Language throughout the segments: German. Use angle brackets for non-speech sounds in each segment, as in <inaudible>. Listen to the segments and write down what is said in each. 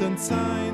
Lasst uns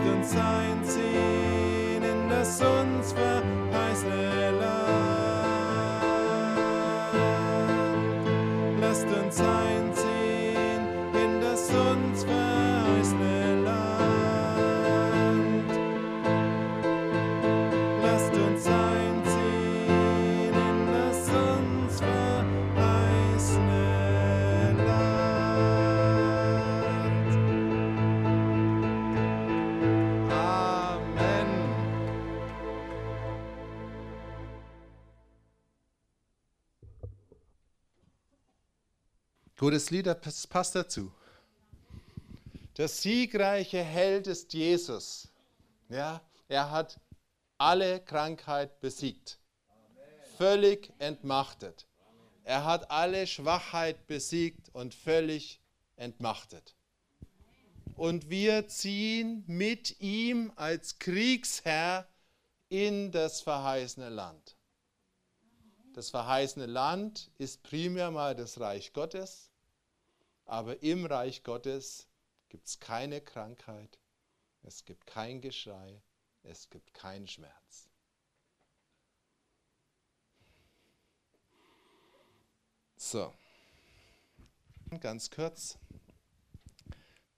Lasst uns einziehen in das uns verheißene Land. Lasst uns einziehen Gutes Lied, das passt dazu. Der siegreiche Held ist Jesus. Ja, er hat alle Krankheit besiegt. Völlig entmachtet. Er hat alle Schwachheit besiegt und völlig entmachtet. Und wir ziehen mit ihm als Kriegsherr in das verheißene Land. Das verheißene Land ist primär mal das Reich Gottes, aber im Reich Gottes gibt es keine Krankheit, es gibt kein Geschrei, es gibt keinen Schmerz. So, ganz kurz.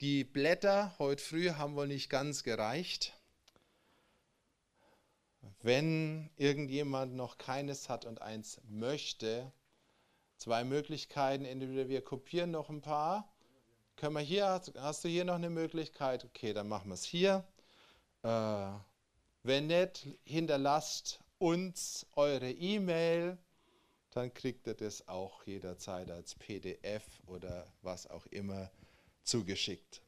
Die Blätter heute früh haben wohl nicht ganz gereicht. Wenn irgendjemand noch keines hat und eins möchte, zwei Möglichkeiten. Entweder wir kopieren noch ein paar. Können wir hier, hast du hier noch eine Möglichkeit? Okay, dann machen wir es hier. Äh, wenn nicht, hinterlasst uns eure E-Mail, dann kriegt ihr das auch jederzeit als PDF oder was auch immer zugeschickt.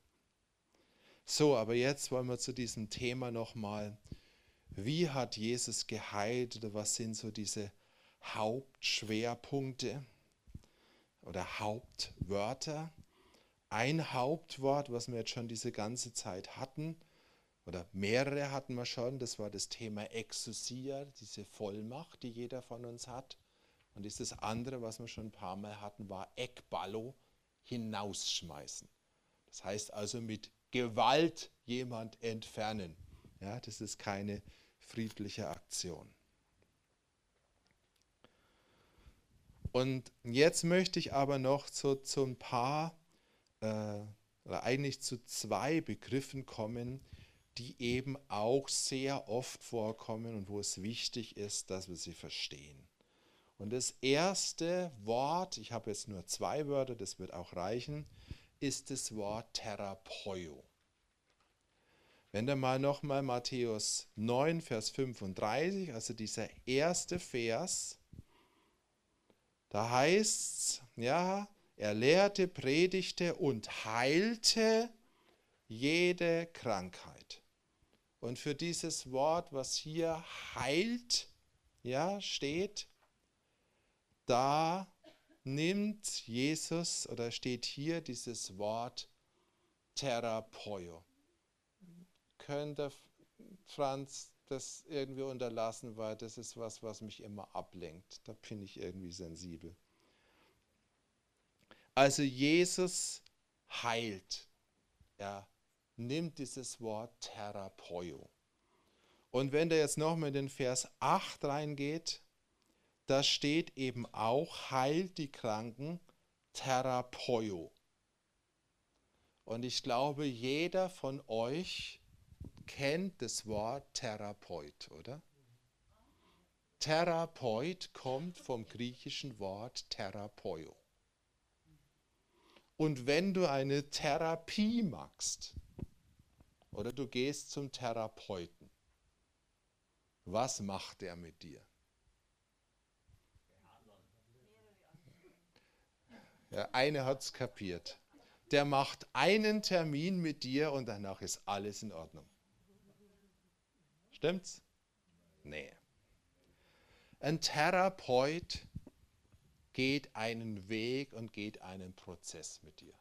So, aber jetzt wollen wir zu diesem Thema nochmal, wie hat Jesus geheilt oder was sind so diese Hauptschwerpunkte oder Hauptwörter? Ein Hauptwort, was wir jetzt schon diese ganze Zeit hatten, oder mehrere hatten wir schon, das war das Thema Exousia, diese Vollmacht, die jeder von uns hat. Und dieses andere, was wir schon ein paar Mal hatten, war Ekballo, hinausschmeißen. Das heißt also mit Gewalt jemand entfernen. Ja, das ist keine friedliche Aktion. Und jetzt möchte ich aber noch zu, zu ein paar, äh, oder eigentlich zu zwei Begriffen kommen, die eben auch sehr oft vorkommen und wo es wichtig ist, dass wir sie verstehen. Und das erste Wort, ich habe jetzt nur zwei Wörter, das wird auch reichen, ist das Wort Therapeio. Wenn du mal nochmal Matthäus 9, Vers 35, also dieser erste Vers, da heißt es, ja, er lehrte, predigte und heilte jede Krankheit. Und für dieses Wort, was hier heilt, ja, steht, da nimmt Jesus oder steht hier dieses Wort Therapeio. Könnte Franz das irgendwie unterlassen, weil das ist was, was mich immer ablenkt. Da bin ich irgendwie sensibel. Also Jesus heilt. Er nimmt dieses Wort Therapeio. Und wenn der jetzt nochmal in den Vers 8 reingeht, da steht eben auch, heilt die Kranken Therapeio. Und ich glaube, jeder von euch kennt das Wort Therapeut, oder? Therapeut kommt vom griechischen Wort Therapeio. Und wenn du eine Therapie machst oder du gehst zum Therapeuten, was macht er mit dir? Ja, eine hat es kapiert. Der macht einen Termin mit dir und danach ist alles in Ordnung. Stimmt's? Nee. Ein Therapeut geht einen Weg und geht einen Prozess mit dir.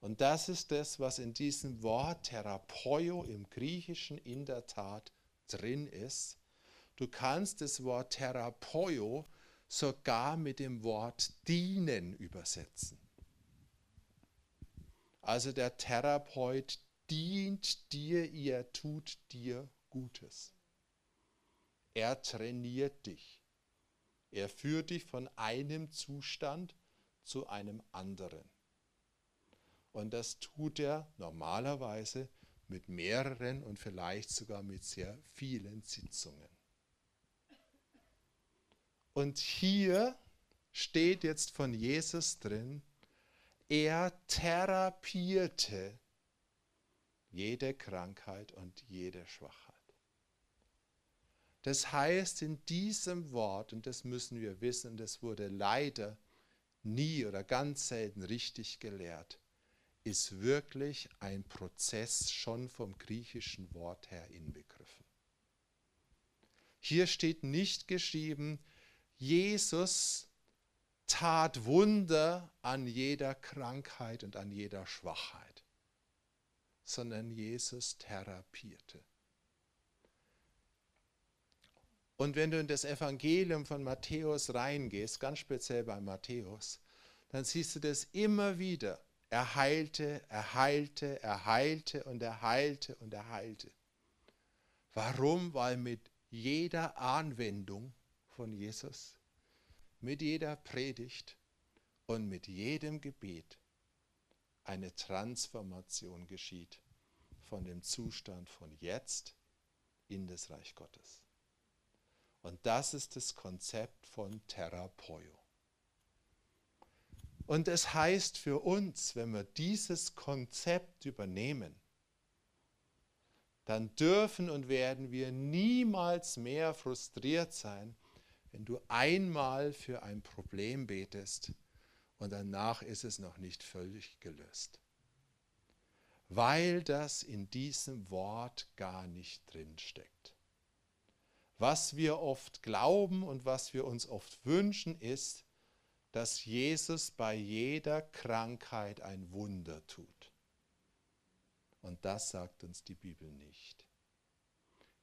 Und das ist das, was in diesem Wort Therapeio im Griechischen in der Tat drin ist. Du kannst das Wort Therapeio sogar mit dem Wort dienen übersetzen. Also der Therapeut dient dir, er tut dir Gutes. Er trainiert dich. Er führt dich von einem Zustand zu einem anderen. Und das tut er normalerweise mit mehreren und vielleicht sogar mit sehr vielen Sitzungen. Und hier steht jetzt von Jesus drin, er therapierte jede Krankheit und jede Schwachheit. Das heißt, in diesem Wort, und das müssen wir wissen, das wurde leider nie oder ganz selten richtig gelehrt, ist wirklich ein Prozess schon vom griechischen Wort her inbegriffen. Hier steht nicht geschrieben, Jesus tat Wunder an jeder Krankheit und an jeder Schwachheit, sondern Jesus therapierte. Und wenn du in das Evangelium von Matthäus reingehst, ganz speziell bei Matthäus, dann siehst du das immer wieder. Er heilte, er heilte, er heilte und er heilte und er heilte. Warum? Weil mit jeder Anwendung von Jesus, mit jeder Predigt und mit jedem Gebet eine Transformation geschieht von dem Zustand von jetzt in das Reich Gottes. Und das ist das Konzept von Therapeio. Und es heißt für uns, wenn wir dieses Konzept übernehmen, dann dürfen und werden wir niemals mehr frustriert sein, wenn du einmal für ein Problem betest und danach ist es noch nicht völlig gelöst. Weil das in diesem Wort gar nicht drin steckt. Was wir oft glauben und was wir uns oft wünschen, ist, dass Jesus bei jeder Krankheit ein Wunder tut. Und das sagt uns die Bibel nicht.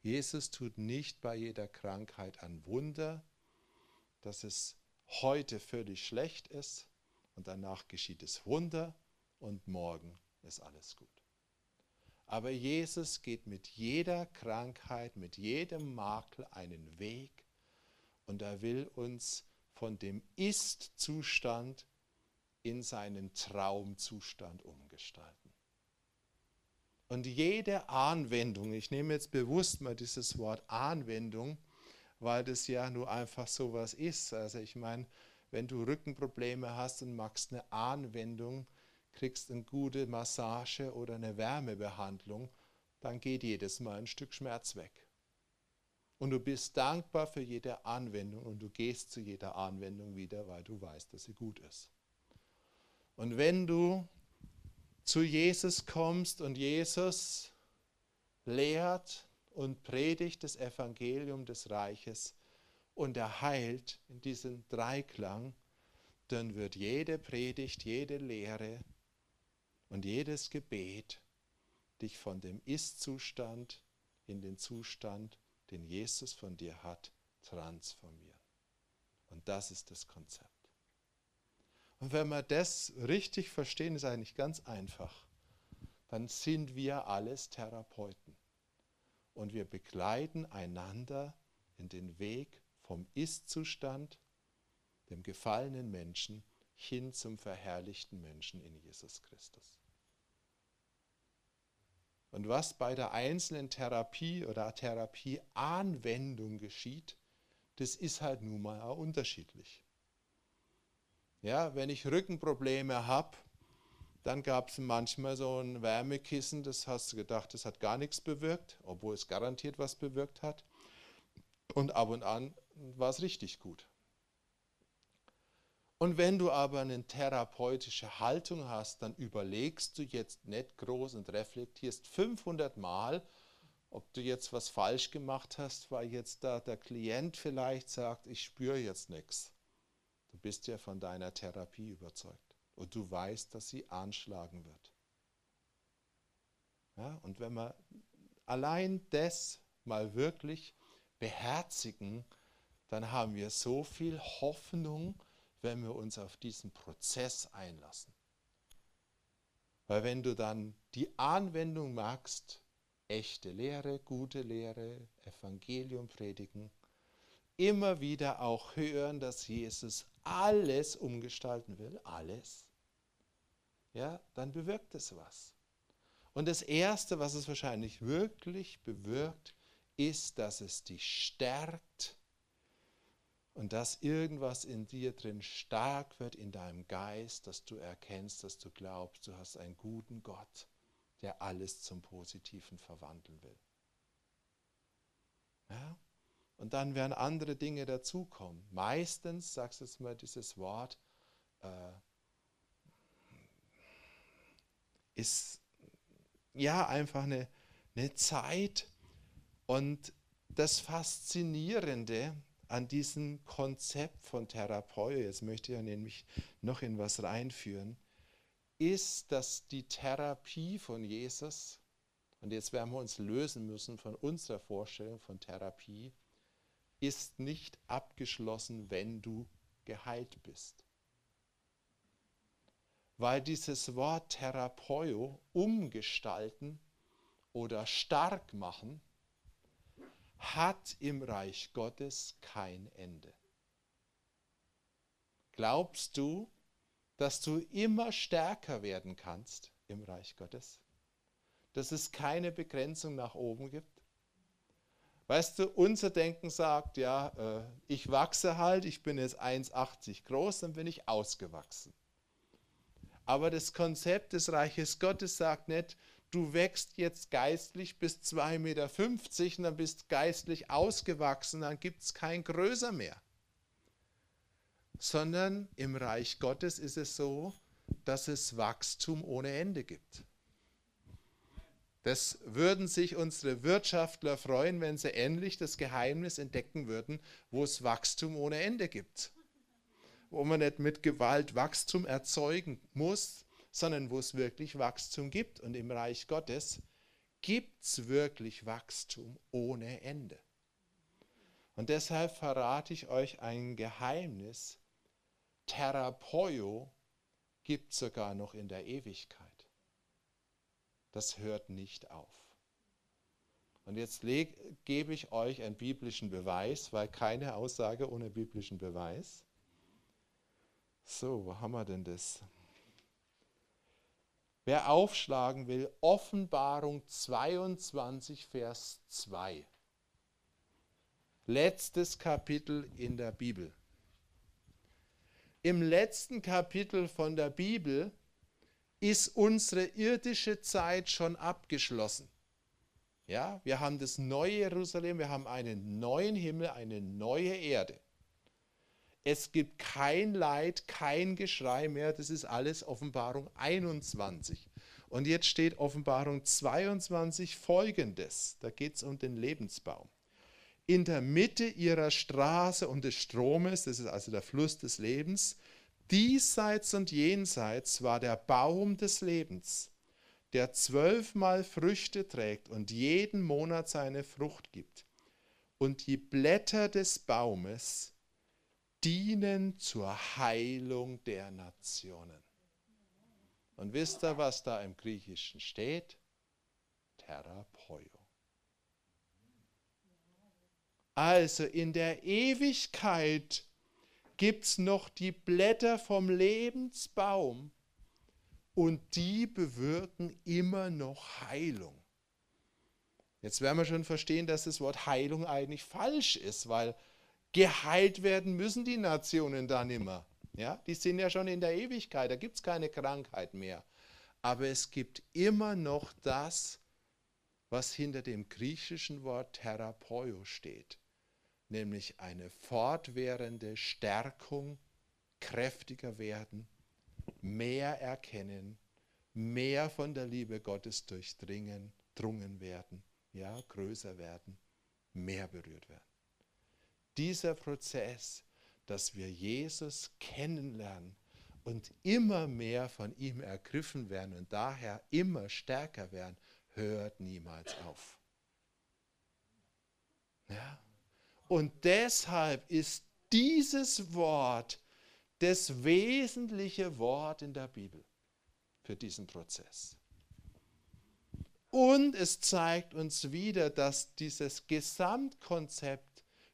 Jesus tut nicht bei jeder Krankheit ein Wunder, dass es heute völlig schlecht ist und danach geschieht es Wunder und morgen ist alles gut. Aber Jesus geht mit jeder Krankheit, mit jedem Makel einen Weg und er will uns von dem Ist-Zustand in seinen Traumzustand umgestalten. Und jede Anwendung, ich nehme jetzt bewusst mal dieses Wort Anwendung, weil das ja nur einfach so was ist. Also ich meine, wenn du Rückenprobleme hast und machst eine Anwendung, kriegst eine gute Massage oder eine Wärmebehandlung, dann geht jedes Mal ein Stück Schmerz weg. Und du bist dankbar für jede Anwendung und du gehst zu jeder Anwendung wieder, weil du weißt, dass sie gut ist. Und wenn du zu Jesus kommst und Jesus lehrt und predigt das Evangelium des Reiches und er heilt in diesem Dreiklang, dann wird jede Predigt, jede Lehre und jedes Gebet dich von dem Ist-Zustand in den Zustand, den Jesus von dir hat, transformieren. Und das ist das Konzept. Und wenn wir das richtig verstehen, ist eigentlich ganz einfach. Dann sind wir alles Therapeuten. Und wir begleiten einander in den Weg vom Ist-Zustand, dem gefallenen Menschen, hin zum verherrlichten Menschen in Jesus Christus. Und was bei der einzelnen Therapie oder Therapieanwendung geschieht, das ist halt nun mal auch unterschiedlich. Ja, wenn ich Rückenprobleme habe, dann gab es manchmal so ein Wärmekissen, das hast du gedacht, das hat gar nichts bewirkt, obwohl es garantiert was bewirkt hat. Und ab und an war es richtig gut. Und wenn du aber eine therapeutische Haltung hast, dann überlegst du jetzt nicht groß und reflektierst 500 Mal, ob du jetzt was falsch gemacht hast, weil jetzt da der Klient vielleicht sagt, ich spüre jetzt nichts. Du bist ja von deiner Therapie überzeugt und du weißt, dass sie anschlagen wird. Ja, und wenn wir allein das mal wirklich beherzigen, dann haben wir so viel Hoffnung, wenn wir uns auf diesen Prozess einlassen. Weil wenn du dann die Anwendung machst, echte Lehre, gute Lehre, Evangelium predigen, immer wieder auch hören, dass Jesus alles umgestalten will, alles, ja, dann bewirkt es was. Und das Erste, was es wahrscheinlich wirklich bewirkt, ist, dass es dich stärkt und dass irgendwas in dir drin stark wird in deinem Geist, dass du erkennst, dass du glaubst, du hast einen guten Gott, der alles zum Positiven verwandeln will. Ja? Und dann werden andere Dinge dazukommen. Meistens, sagst du jetzt mal dieses Wort, äh, ist ja einfach eine, eine Zeit und das Faszinierende an diesem Konzept von Therapeut, jetzt möchte ich ja nämlich noch in was reinführen, ist, dass die Therapie von Jesus, und jetzt werden wir uns lösen müssen von unserer Vorstellung von Therapie, ist nicht abgeschlossen, wenn du geheilt bist. Weil dieses Wort Therapeut umgestalten oder stark machen hat im Reich Gottes kein Ende. Glaubst du, dass du immer stärker werden kannst im Reich Gottes? Dass es keine Begrenzung nach oben gibt? Weißt du, unser Denken sagt, ja, äh, ich wachse halt, ich bin jetzt 1,80 groß, dann bin ich ausgewachsen. Aber das Konzept des Reiches Gottes sagt nicht, du wächst jetzt geistlich bis 2,50 Meter und dann bist geistlich ausgewachsen, dann gibt es kein Größer mehr. Sondern im Reich Gottes ist es so, dass es Wachstum ohne Ende gibt. Das würden sich unsere Wirtschaftler freuen, wenn sie endlich das Geheimnis entdecken würden, wo es Wachstum ohne Ende gibt. Wo man nicht mit Gewalt Wachstum erzeugen muss, sondern wo es wirklich Wachstum gibt. Und im Reich Gottes gibt es wirklich Wachstum ohne Ende. Und deshalb verrate ich euch ein Geheimnis. Therapeio gibt es sogar noch in der Ewigkeit. Das hört nicht auf. Und jetzt gebe ich euch einen biblischen Beweis, weil keine Aussage ohne biblischen Beweis. So, wo haben wir denn das? Wer aufschlagen will, Offenbarung 22, Vers 2. Letztes Kapitel in der Bibel. Im letzten Kapitel von der Bibel ist unsere irdische Zeit schon abgeschlossen. Ja, wir haben das neue Jerusalem, wir haben einen neuen Himmel, eine neue Erde. Es gibt kein Leid, kein Geschrei mehr. Das ist alles Offenbarung 21. Und jetzt steht Offenbarung 22 folgendes. Da geht es um den Lebensbaum. In der Mitte ihrer Straße und des Stromes, das ist also der Fluss des Lebens, diesseits und jenseits war der Baum des Lebens, der zwölfmal Früchte trägt und jeden Monat seine Frucht gibt. Und die Blätter des Baumes dienen zur Heilung der Nationen. Und wisst ihr, was da im Griechischen steht? Therapeio. Also in der Ewigkeit gibt es noch die Blätter vom Lebensbaum und die bewirken immer noch Heilung. Jetzt werden wir schon verstehen, dass das Wort Heilung eigentlich falsch ist, weil geheilt werden müssen die Nationen dann immer. Ja, die sind ja schon in der Ewigkeit, da gibt es keine Krankheit mehr. Aber es gibt immer noch das, was hinter dem griechischen Wort Therapeio steht nämlich eine fortwährende Stärkung, kräftiger werden, mehr erkennen, mehr von der Liebe Gottes durchdringen, drungen werden, ja, größer werden, mehr berührt werden. Dieser Prozess, dass wir Jesus kennenlernen und immer mehr von ihm ergriffen werden und daher immer stärker werden, hört niemals auf. Ja? Und deshalb ist dieses Wort das wesentliche Wort in der Bibel für diesen Prozess. Und es zeigt uns wieder, dass dieses Gesamtkonzept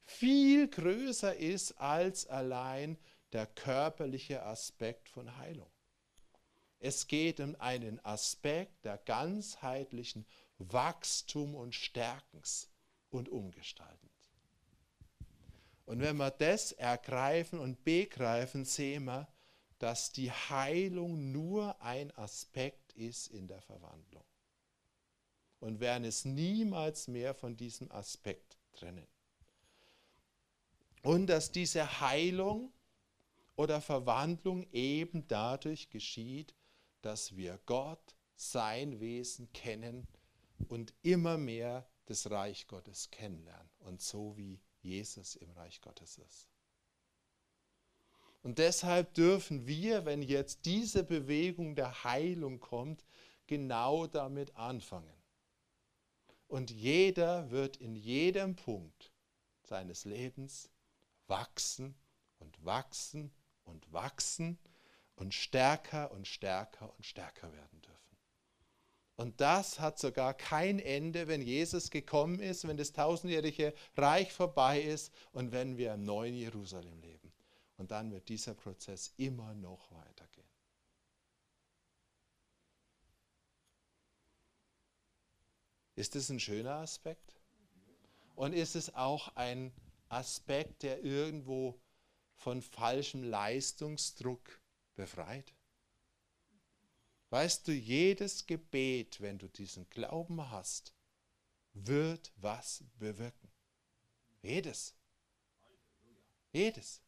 viel größer ist als allein der körperliche Aspekt von Heilung. Es geht um einen Aspekt der ganzheitlichen Wachstum und Stärkens und Umgestalten. Und wenn wir das ergreifen und begreifen, sehen wir, dass die Heilung nur ein Aspekt ist in der Verwandlung. Und werden es niemals mehr von diesem Aspekt trennen. Und dass diese Heilung oder Verwandlung eben dadurch geschieht, dass wir Gott, sein Wesen kennen und immer mehr das Reich Gottes kennenlernen. Und so wie Jesus im Reich Gottes ist. Und deshalb dürfen wir, wenn jetzt diese Bewegung der Heilung kommt, genau damit anfangen. Und jeder wird in jedem Punkt seines Lebens wachsen und wachsen und wachsen und stärker und stärker und stärker werden dürfen. Und das hat sogar kein Ende, wenn Jesus gekommen ist, wenn das tausendjährige Reich vorbei ist und wenn wir im neuen Jerusalem leben. Und dann wird dieser Prozess immer noch weitergehen. Ist es ein schöner Aspekt? Und ist es auch ein Aspekt, der irgendwo von falschem Leistungsdruck befreit? Weißt du, jedes Gebet, wenn du diesen Glauben hast, wird was bewirken. Jedes. Jedes.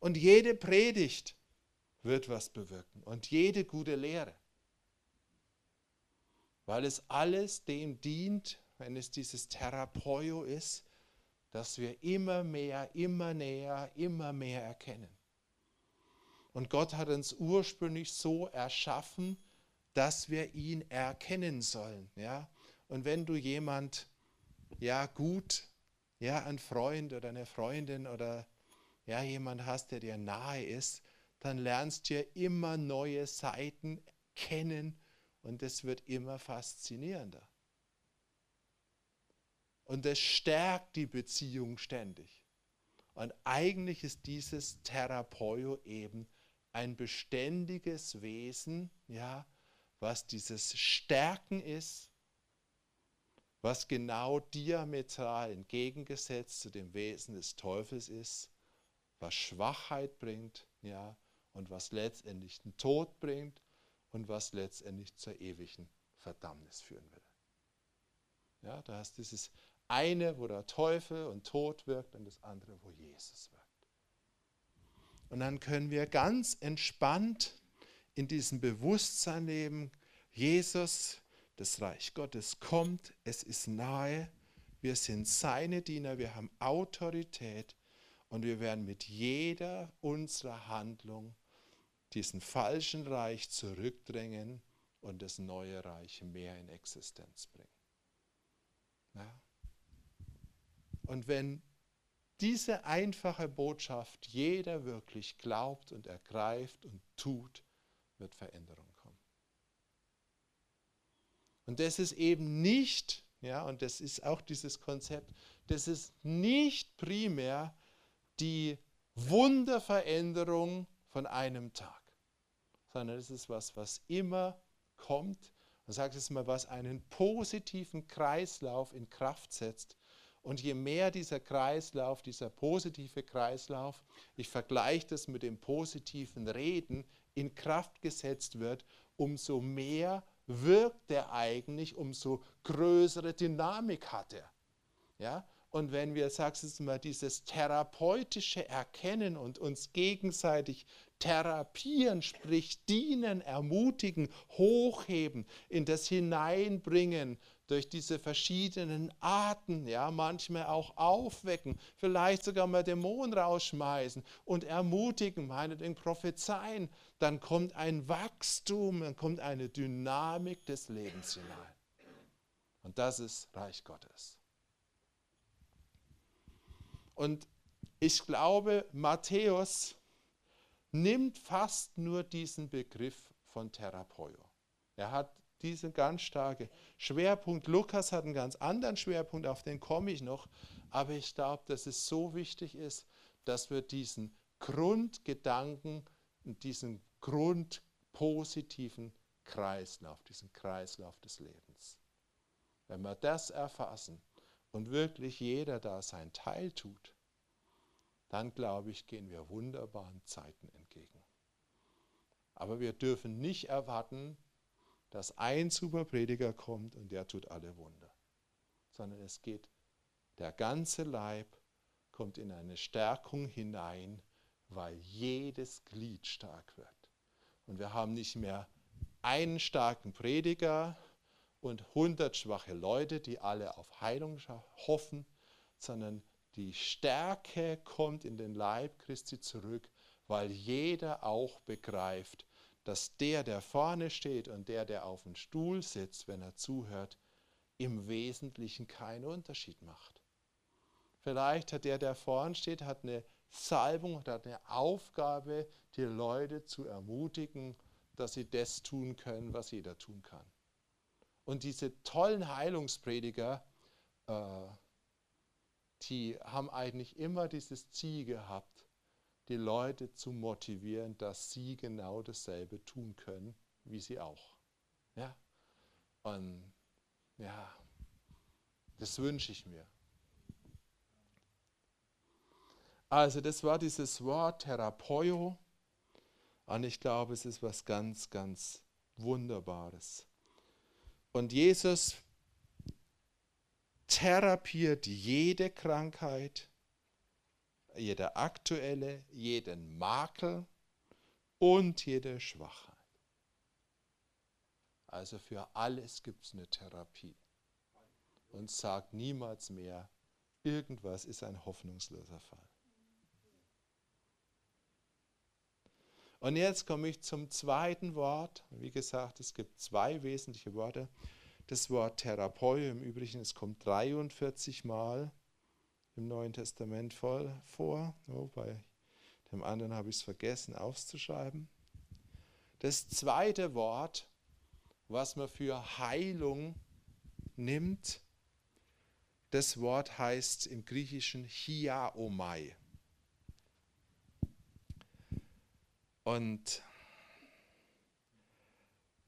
Und jede Predigt wird was bewirken. Und jede gute Lehre. Weil es alles dem dient, wenn es dieses Therapeio ist, dass wir immer mehr, immer näher, immer mehr erkennen. Und Gott hat uns ursprünglich so erschaffen, dass wir ihn erkennen sollen. Ja? Und wenn du jemand ja gut, ja, ein Freund oder eine Freundin oder ja, jemand hast, der dir nahe ist, dann lernst du immer neue Seiten kennen und es wird immer faszinierender. Und es stärkt die Beziehung ständig. Und eigentlich ist dieses Therapeio eben ein beständiges Wesen, ja, was dieses Stärken ist, was genau diametral entgegengesetzt zu dem Wesen des Teufels ist, was Schwachheit bringt, ja, und was letztendlich den Tod bringt und was letztendlich zur ewigen Verdammnis führen will. Ja, da hast dieses eine, wo der Teufel und Tod wirkt und das andere, wo Jesus wirkt. Und dann können wir ganz entspannt in diesem Bewusstsein leben, Jesus, das Reich Gottes kommt, es ist nahe, wir sind seine Diener, wir haben Autorität und wir werden mit jeder unserer Handlung diesen falschen Reich zurückdrängen und das neue Reich mehr in Existenz bringen. Ja? Und wenn diese einfache Botschaft jeder wirklich glaubt und ergreift und tut, wird Veränderung kommen. Und das ist eben nicht, ja, und das ist auch dieses Konzept, das ist nicht primär die Wunderveränderung von einem Tag, sondern es ist was, was immer kommt. Man sagt es mal, was einen positiven Kreislauf in Kraft setzt. Und je mehr dieser Kreislauf, dieser positive Kreislauf, ich vergleiche das mit dem positiven Reden, in Kraft gesetzt wird, umso mehr wirkt er eigentlich, umso größere Dynamik hat er. Ja? Und wenn wir, sagst du mal, dieses therapeutische Erkennen und uns gegenseitig therapieren, sprich dienen, ermutigen, hochheben, in das hineinbringen, durch diese verschiedenen Arten, ja, manchmal auch aufwecken, vielleicht sogar mal Dämonen rausschmeißen und ermutigen, meinetwegen prophezeien, dann kommt ein Wachstum, dann kommt eine Dynamik des Lebens hinein. Und das ist Reich Gottes. Und ich glaube, Matthäus nimmt fast nur diesen Begriff von Therapeio. Er hat diesen ganz starke Schwerpunkt. Lukas hat einen ganz anderen Schwerpunkt, auf den komme ich noch. Aber ich glaube, dass es so wichtig ist, dass wir diesen Grundgedanken, diesen grundpositiven Kreislauf, diesen Kreislauf des Lebens, wenn wir das erfassen, und wirklich jeder da sein Teil tut, dann glaube ich, gehen wir wunderbaren Zeiten entgegen. Aber wir dürfen nicht erwarten, dass ein Superprediger kommt und der tut alle Wunder, sondern es geht, der ganze Leib kommt in eine Stärkung hinein, weil jedes Glied stark wird. Und wir haben nicht mehr einen starken Prediger, und 100 schwache Leute, die alle auf Heilung hoffen, sondern die Stärke kommt in den Leib Christi zurück, weil jeder auch begreift, dass der, der vorne steht und der, der auf dem Stuhl sitzt, wenn er zuhört, im Wesentlichen keinen Unterschied macht. Vielleicht hat der, der vorne steht, hat eine Salbung, hat eine Aufgabe, die Leute zu ermutigen, dass sie das tun können, was jeder tun kann. Und diese tollen Heilungsprediger, äh, die haben eigentlich immer dieses Ziel gehabt, die Leute zu motivieren, dass sie genau dasselbe tun können, wie sie auch. Ja? Und ja, das wünsche ich mir. Also das war dieses Wort Therapeio und ich glaube, es ist was ganz, ganz Wunderbares. Und Jesus therapiert jede Krankheit, jede aktuelle, jeden Makel und jede Schwachheit. Also für alles gibt es eine Therapie. Und sagt niemals mehr, irgendwas ist ein hoffnungsloser Fall. Und jetzt komme ich zum zweiten Wort. Wie gesagt, es gibt zwei wesentliche Worte. Das Wort Therapeut im Übrigen, es kommt 43 Mal im Neuen Testament voll vor. Oh, bei dem anderen habe ich es vergessen aufzuschreiben. Das zweite Wort, was man für Heilung nimmt, das Wort heißt im Griechischen Hiaomai. Und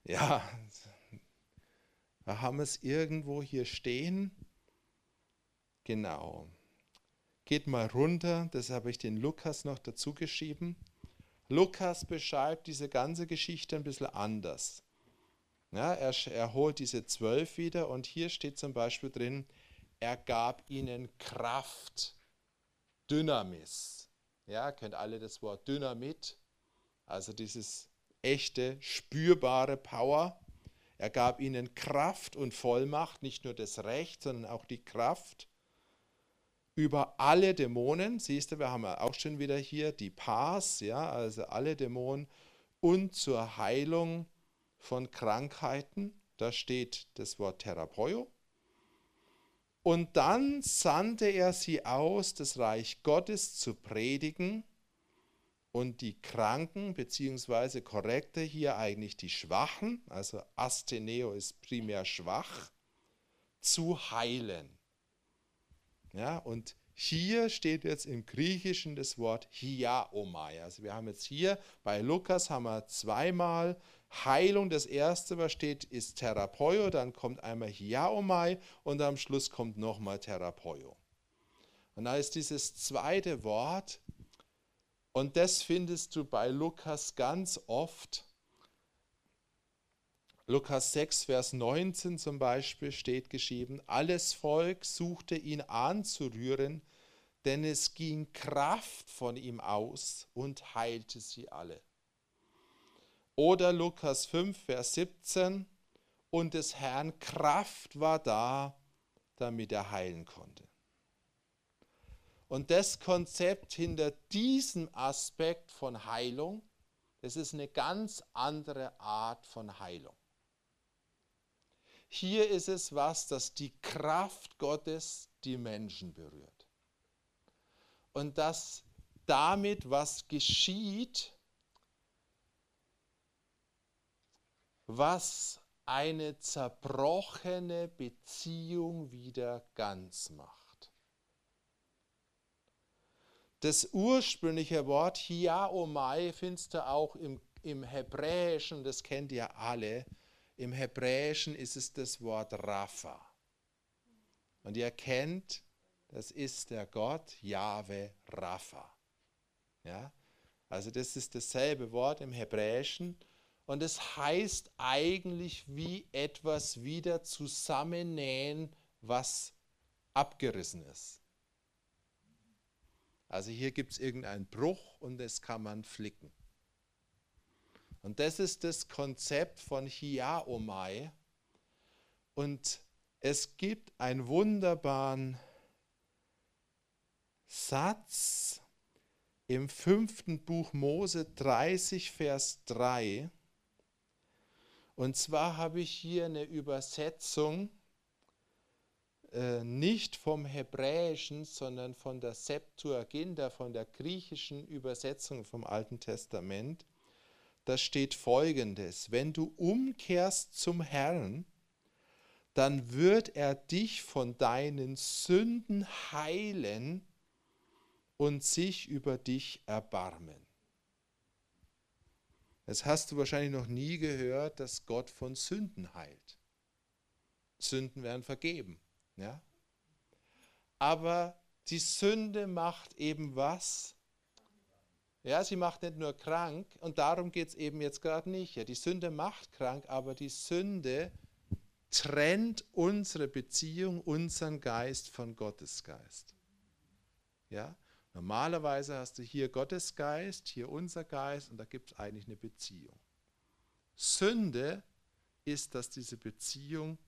ja, wir haben es irgendwo hier stehen. Genau. Geht mal runter, das habe ich den Lukas noch dazu geschrieben. Lukas beschreibt diese ganze Geschichte ein bisschen anders. Ja, er, er holt diese zwölf wieder und hier steht zum Beispiel drin, er gab ihnen Kraft, Dynamis. Ja, kennt alle das Wort Dynamit. Also dieses echte, spürbare Power. Er gab ihnen Kraft und Vollmacht, nicht nur das Recht, sondern auch die Kraft über alle Dämonen. Siehst du, wir haben auch schon wieder hier die Pars, ja, also alle Dämonen und zur Heilung von Krankheiten. Da steht das Wort Therapeio. Und dann sandte er sie aus, das Reich Gottes zu predigen und die Kranken, beziehungsweise korrekter hier eigentlich die Schwachen, also Astheneo ist primär schwach, zu heilen. Ja, und hier steht jetzt im Griechischen das Wort Hiaomai. Also wir haben jetzt hier bei Lukas haben wir zweimal Heilung. Das erste, was steht, ist Therapeio, dann kommt einmal Hiaomai und am Schluss kommt nochmal Therapeio. Und da ist dieses zweite Wort und das findest du bei Lukas ganz oft. Lukas 6, Vers 19 zum Beispiel steht geschrieben, alles Volk suchte ihn anzurühren, denn es ging Kraft von ihm aus und heilte sie alle. Oder Lukas 5, Vers 17, und des Herrn Kraft war da, damit er heilen konnte. Und das Konzept hinter diesem Aspekt von Heilung, das ist eine ganz andere Art von Heilung. Hier ist es was, dass die Kraft Gottes die Menschen berührt. Und dass damit was geschieht, was eine zerbrochene Beziehung wieder ganz macht. Das ursprüngliche Wort Hiaomai findest du auch im, im Hebräischen, das kennt ihr alle. Im Hebräischen ist es das Wort Rapha. Und ihr kennt, das ist der Gott Jahwe Rapha. Ja? Also das ist dasselbe Wort im Hebräischen und es heißt eigentlich wie etwas wieder zusammennähen, was abgerissen ist. Also hier gibt es irgendeinen Bruch und das kann man flicken. Und das ist das Konzept von Hiaomai. Und es gibt einen wunderbaren Satz im fünften Buch Mose 30, Vers 3. Und zwar habe ich hier eine Übersetzung äh, nicht vom Hebräischen, sondern von der Septuaginta, von der griechischen Übersetzung vom Alten Testament. Da steht folgendes, wenn du umkehrst zum Herrn, dann wird er dich von deinen Sünden heilen und sich über dich erbarmen. Das hast du wahrscheinlich noch nie gehört, dass Gott von Sünden heilt. Sünden werden vergeben. Ja? Aber die Sünde macht eben was? Ja, sie macht nicht nur krank und darum geht es eben jetzt gerade nicht. Ja, die Sünde macht krank, aber die Sünde trennt unsere Beziehung, unseren Geist von Gottes Geist. Ja? Normalerweise hast du hier Gottes Geist, hier unser Geist und da gibt es eigentlich eine Beziehung. Sünde ist, dass diese Beziehung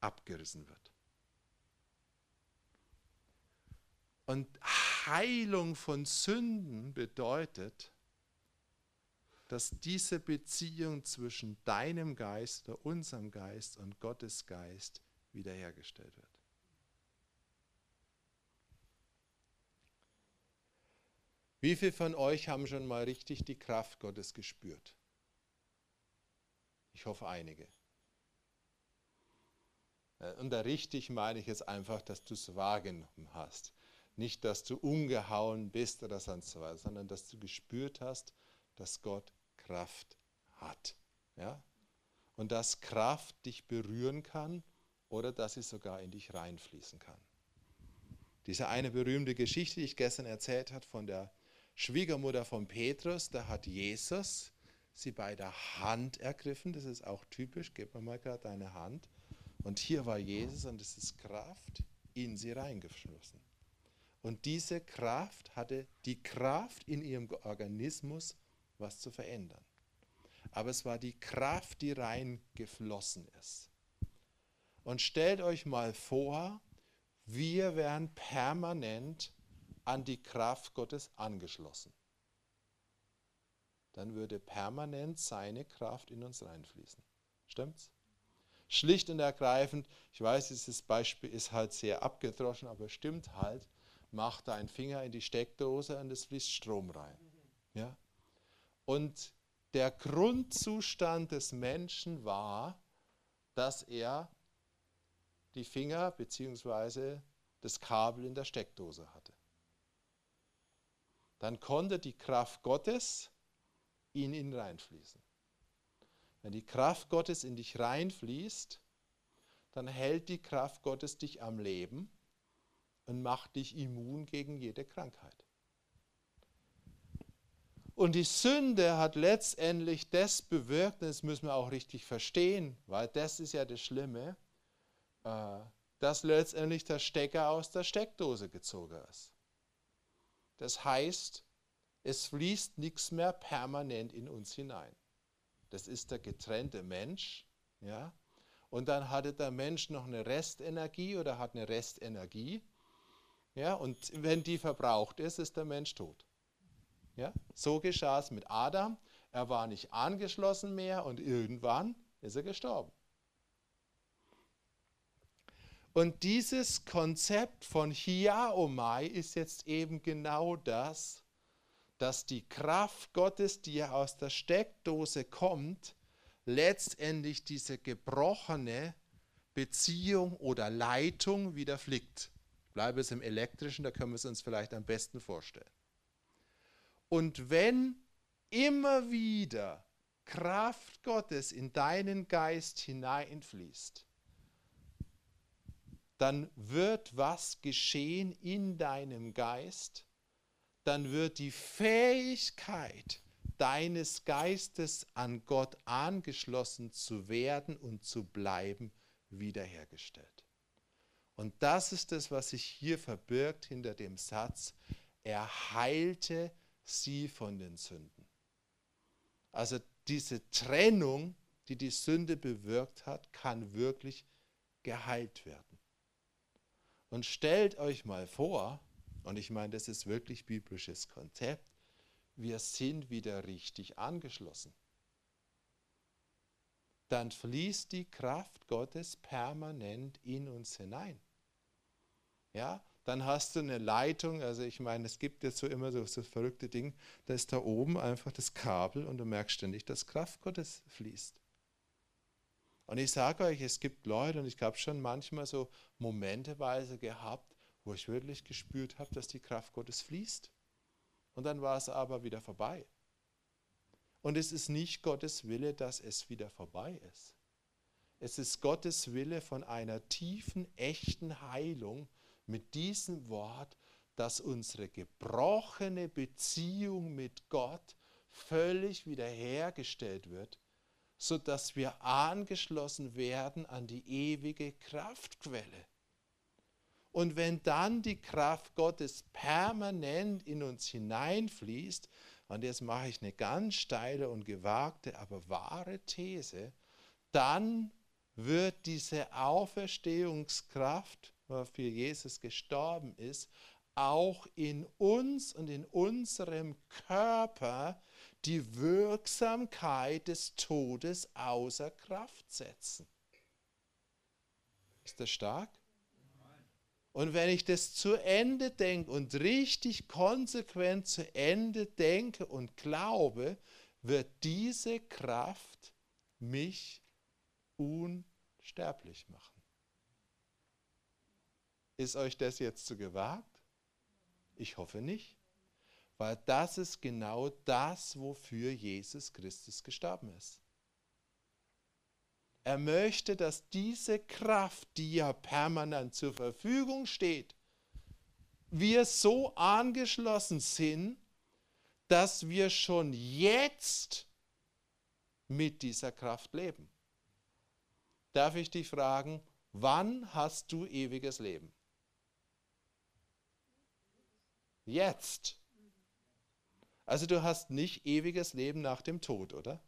abgerissen wird. Und Heilung von Sünden bedeutet, dass diese Beziehung zwischen deinem Geist oder unserem Geist und Gottes Geist wiederhergestellt wird. Wie viele von euch haben schon mal richtig die Kraft Gottes gespürt? Ich hoffe einige. Äh, und da richtig meine ich jetzt einfach, dass du es wahrgenommen hast. Nicht, dass du umgehauen bist oder sonst was, sondern dass du gespürt hast, dass Gott Kraft hat. Ja? Und dass Kraft dich berühren kann oder dass sie sogar in dich reinfließen kann. Diese eine berühmte Geschichte, die ich gestern erzählt habe von der Schwiegermutter von Petrus, da hat Jesus sie bei der Hand ergriffen. Das ist auch typisch. Gib mir mal gerade deine Hand. Und hier war Jesus und es ist Kraft in sie reingeflossen. Und diese Kraft hatte die Kraft in ihrem Organismus, was zu verändern. Aber es war die Kraft, die reingeflossen ist. Und stellt euch mal vor, wir wären permanent an die Kraft Gottes angeschlossen. Dann würde permanent seine Kraft in uns reinfließen. Stimmt's? schlicht und ergreifend, ich weiß, dieses Beispiel ist halt sehr abgedroschen, aber stimmt halt, mach deinen Finger in die Steckdose und es fließt Strom rein. Ja? Und der Grundzustand des Menschen war, dass er die Finger bzw. das Kabel in der Steckdose hatte. Dann konnte die Kraft Gottes in ihn reinfließen. Wenn die Kraft Gottes in dich reinfließt, dann hält die Kraft Gottes dich am Leben und macht dich immun gegen jede Krankheit. Und die Sünde hat letztendlich das bewirkt, das müssen wir auch richtig verstehen, weil das ist ja das Schlimme, äh, dass letztendlich der Stecker aus der Steckdose gezogen ist. Das heißt, es fließt nichts mehr permanent in uns hinein. Das ist der getrennte Mensch. Ja? Und dann hatte der Mensch noch eine Restenergie oder hat eine Restenergie. Ja? Und wenn die verbraucht ist, ist der Mensch tot. Ja? So geschah es mit Adam. Er war nicht angeschlossen mehr und irgendwann ist er gestorben. Und dieses Konzept von Hiaomai ist jetzt eben genau das, dass die Kraft Gottes, die ja aus der Steckdose kommt, letztendlich diese gebrochene Beziehung oder Leitung wieder flickt. Bleibe es im elektrischen, da können wir es uns vielleicht am besten vorstellen. Und wenn immer wieder Kraft Gottes in deinen Geist hineinfließt, dann wird was geschehen in deinem Geist, dann wird die Fähigkeit deines Geistes an Gott angeschlossen zu werden und zu bleiben wiederhergestellt. Und das ist es, was sich hier verbirgt hinter dem Satz, er heilte sie von den Sünden. Also diese Trennung, die die Sünde bewirkt hat, kann wirklich geheilt werden. Und stellt euch mal vor, und ich meine, das ist wirklich biblisches Konzept, wir sind wieder richtig angeschlossen. Dann fließt die Kraft Gottes permanent in uns hinein. Ja, dann hast du eine Leitung, also ich meine, es gibt jetzt so immer so, so verrückte Dinge, da ist da oben einfach das Kabel und du merkst ständig, dass Kraft Gottes fließt. Und ich sage euch, es gibt Leute, und ich habe schon manchmal so momenteweise gehabt, wo ich wirklich gespürt habe, dass die Kraft Gottes fließt. Und dann war es aber wieder vorbei. Und es ist nicht Gottes Wille, dass es wieder vorbei ist. Es ist Gottes Wille von einer tiefen, echten Heilung, mit diesem Wort, dass unsere gebrochene Beziehung mit Gott völlig wiederhergestellt wird, sodass wir angeschlossen werden an die ewige Kraftquelle. Und wenn dann die Kraft Gottes permanent in uns hineinfließt, und jetzt mache ich eine ganz steile und gewagte, aber wahre These, dann wird diese Auferstehungskraft für Jesus gestorben ist, auch in uns und in unserem Körper die Wirksamkeit des Todes außer Kraft setzen. Ist das stark? Und wenn ich das zu Ende denke und richtig konsequent zu Ende denke und glaube, wird diese Kraft mich unsterblich machen. Ist euch das jetzt zu gewagt? Ich hoffe nicht, weil das ist genau das, wofür Jesus Christus gestorben ist. Er möchte, dass diese Kraft, die ja permanent zur Verfügung steht, wir so angeschlossen sind, dass wir schon jetzt mit dieser Kraft leben. Darf ich dich fragen, wann hast du ewiges Leben? Jetzt. Also du hast nicht ewiges Leben nach dem Tod, oder?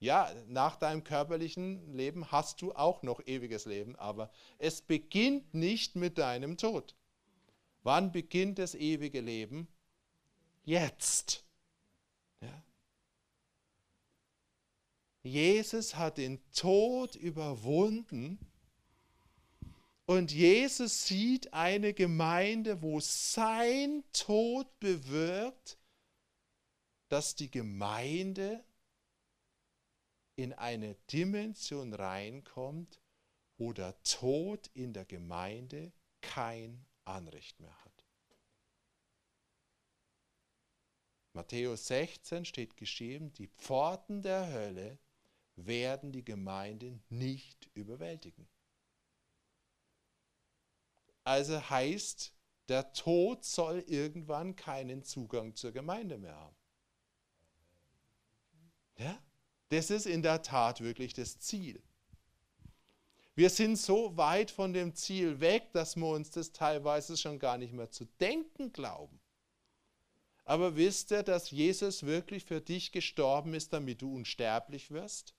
Ja, nach deinem körperlichen Leben hast du auch noch ewiges Leben, aber es beginnt nicht mit deinem Tod. Wann beginnt das ewige Leben? Jetzt. Ja. Jesus hat den Tod überwunden und Jesus sieht eine Gemeinde, wo sein Tod bewirkt, dass die Gemeinde in eine Dimension reinkommt, wo der Tod in der Gemeinde kein Anrecht mehr hat. Matthäus 16 steht geschrieben, die Pforten der Hölle werden die Gemeinde nicht überwältigen. Also heißt, der Tod soll irgendwann keinen Zugang zur Gemeinde mehr haben. Ja? Das ist in der Tat wirklich das Ziel. Wir sind so weit von dem Ziel weg, dass wir uns das teilweise schon gar nicht mehr zu denken glauben. Aber wisst ihr, dass Jesus wirklich für dich gestorben ist, damit du unsterblich wirst?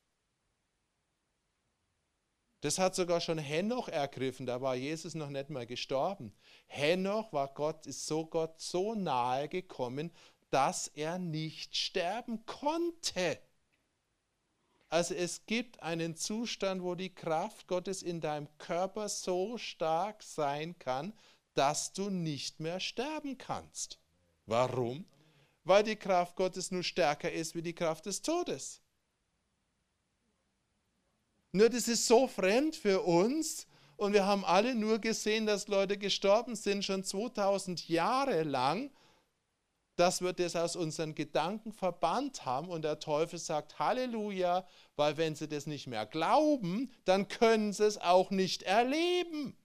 Das hat sogar schon Henoch ergriffen, da war Jesus noch nicht mal gestorben. Henoch war Gott, ist so Gott so nahe gekommen, dass er nicht sterben konnte. Also es gibt einen Zustand, wo die Kraft Gottes in deinem Körper so stark sein kann, dass du nicht mehr sterben kannst. Warum? Weil die Kraft Gottes nur stärker ist wie die Kraft des Todes. Nur das ist so fremd für uns und wir haben alle nur gesehen, dass Leute gestorben sind, schon 2000 Jahre lang, dass wir das aus unseren Gedanken verbannt haben und der Teufel sagt Halleluja, weil wenn sie das nicht mehr glauben, dann können sie es auch nicht erleben.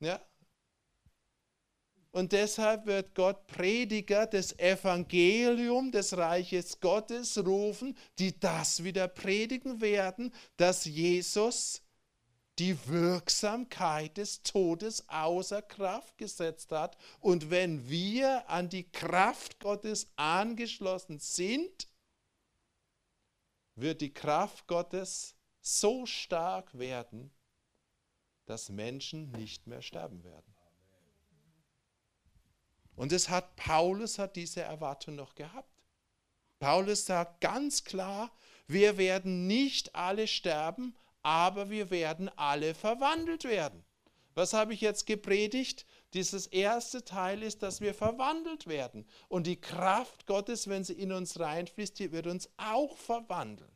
Ja? Und deshalb wird Gott Prediger des Evangelium des Reiches Gottes rufen, die das wieder predigen werden, dass Jesus die Wirksamkeit des Todes außer Kraft gesetzt hat. Und wenn wir an die Kraft Gottes angeschlossen sind, wird die Kraft Gottes so stark werden, dass Menschen nicht mehr sterben werden. Und es hat Paulus hat diese Erwartung noch gehabt. Paulus sagt ganz klar, wir werden nicht alle sterben, aber wir werden alle verwandelt werden. Was habe ich jetzt gepredigt? Dieses erste Teil ist, dass wir verwandelt werden. Und die Kraft Gottes, wenn sie in uns reinfließt, die wird uns auch verwandeln.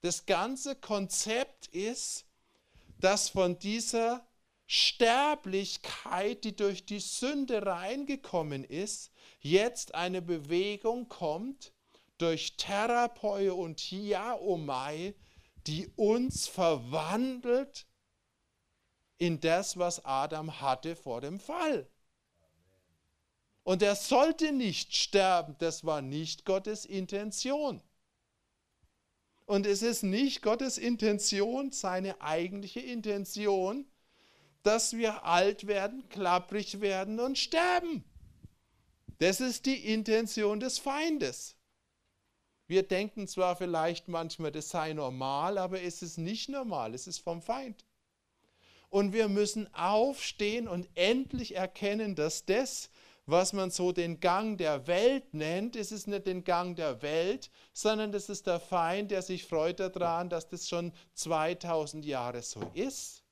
Das ganze Konzept ist, dass von dieser Sterblichkeit, die durch die Sünde reingekommen ist, jetzt eine Bewegung kommt durch Therapeu und Hiaomai, die uns verwandelt in das, was Adam hatte vor dem Fall. Und er sollte nicht sterben, das war nicht Gottes Intention. Und es ist nicht Gottes Intention, seine eigentliche Intention, dass wir alt werden, klapprig werden und sterben. Das ist die Intention des Feindes. Wir denken zwar vielleicht manchmal, das sei normal, aber es ist nicht normal, es ist vom Feind. Und wir müssen aufstehen und endlich erkennen, dass das, was man so den Gang der Welt nennt, es ist nicht den Gang der Welt, sondern das ist der Feind, der sich freut daran, dass das schon 2000 Jahre so ist.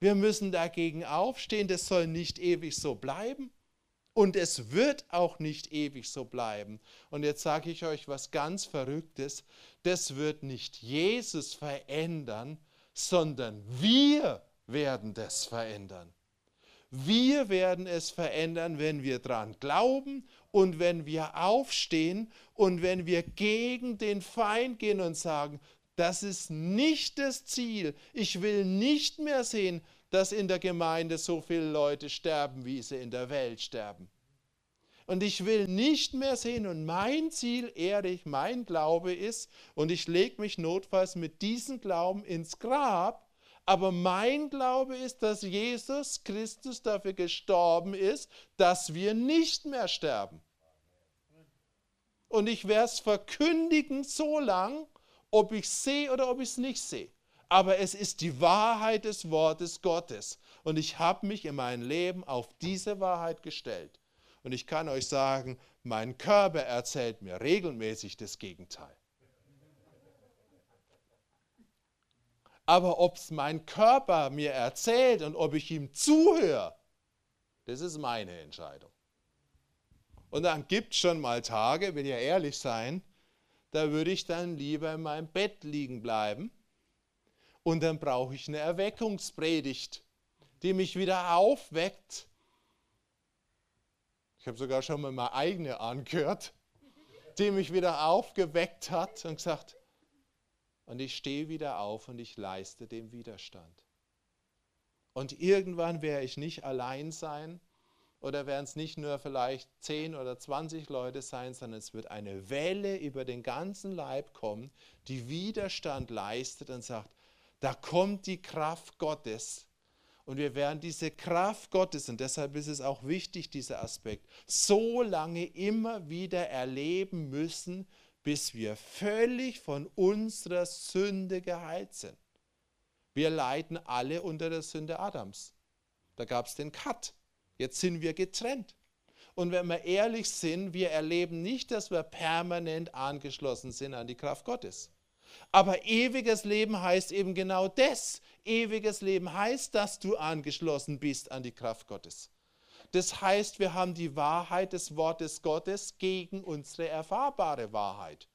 Wir müssen dagegen aufstehen, das soll nicht ewig so bleiben. Und es wird auch nicht ewig so bleiben. Und jetzt sage ich euch was ganz Verrücktes. Das wird nicht Jesus verändern, sondern wir werden das verändern. Wir werden es verändern, wenn wir dran glauben und wenn wir aufstehen und wenn wir gegen den Feind gehen und sagen, das ist nicht das Ziel. Ich will nicht mehr sehen, dass in der Gemeinde so viele Leute sterben, wie sie in der Welt sterben. Und ich will nicht mehr sehen, und mein Ziel, ehrlich, mein Glaube ist, und ich lege mich notfalls mit diesem Glauben ins Grab, aber mein Glaube ist, dass Jesus Christus dafür gestorben ist, dass wir nicht mehr sterben. Und ich werde es verkündigen so lang, ob ich sehe oder ob ich es nicht sehe. Aber es ist die Wahrheit des Wortes Gottes. Und ich habe mich in meinem Leben auf diese Wahrheit gestellt. Und ich kann euch sagen, mein Körper erzählt mir regelmäßig das Gegenteil. Aber ob es mein Körper mir erzählt und ob ich ihm zuhöre, das ist meine Entscheidung. Und dann gibt es schon mal Tage, will ja ehrlich sein, da würde ich dann lieber in meinem Bett liegen bleiben und dann brauche ich eine Erweckungspredigt, die mich wieder aufweckt. Ich habe sogar schon mal meine eigene angehört, die mich wieder aufgeweckt hat und gesagt, und ich stehe wieder auf und ich leiste dem Widerstand. Und irgendwann werde ich nicht allein sein, oder werden es nicht nur vielleicht 10 oder 20 Leute sein, sondern es wird eine Welle über den ganzen Leib kommen, die Widerstand leistet und sagt, da kommt die Kraft Gottes. Und wir werden diese Kraft Gottes, und deshalb ist es auch wichtig, dieser Aspekt, so lange immer wieder erleben müssen, bis wir völlig von unserer Sünde geheilt sind. Wir leiden alle unter der Sünde Adams. Da gab es den Cut. Jetzt sind wir getrennt. Und wenn wir ehrlich sind, wir erleben nicht, dass wir permanent angeschlossen sind an die Kraft Gottes. Aber ewiges Leben heißt eben genau das. Ewiges Leben heißt, dass du angeschlossen bist an die Kraft Gottes. Das heißt, wir haben die Wahrheit des Wortes Gottes gegen unsere erfahrbare Wahrheit.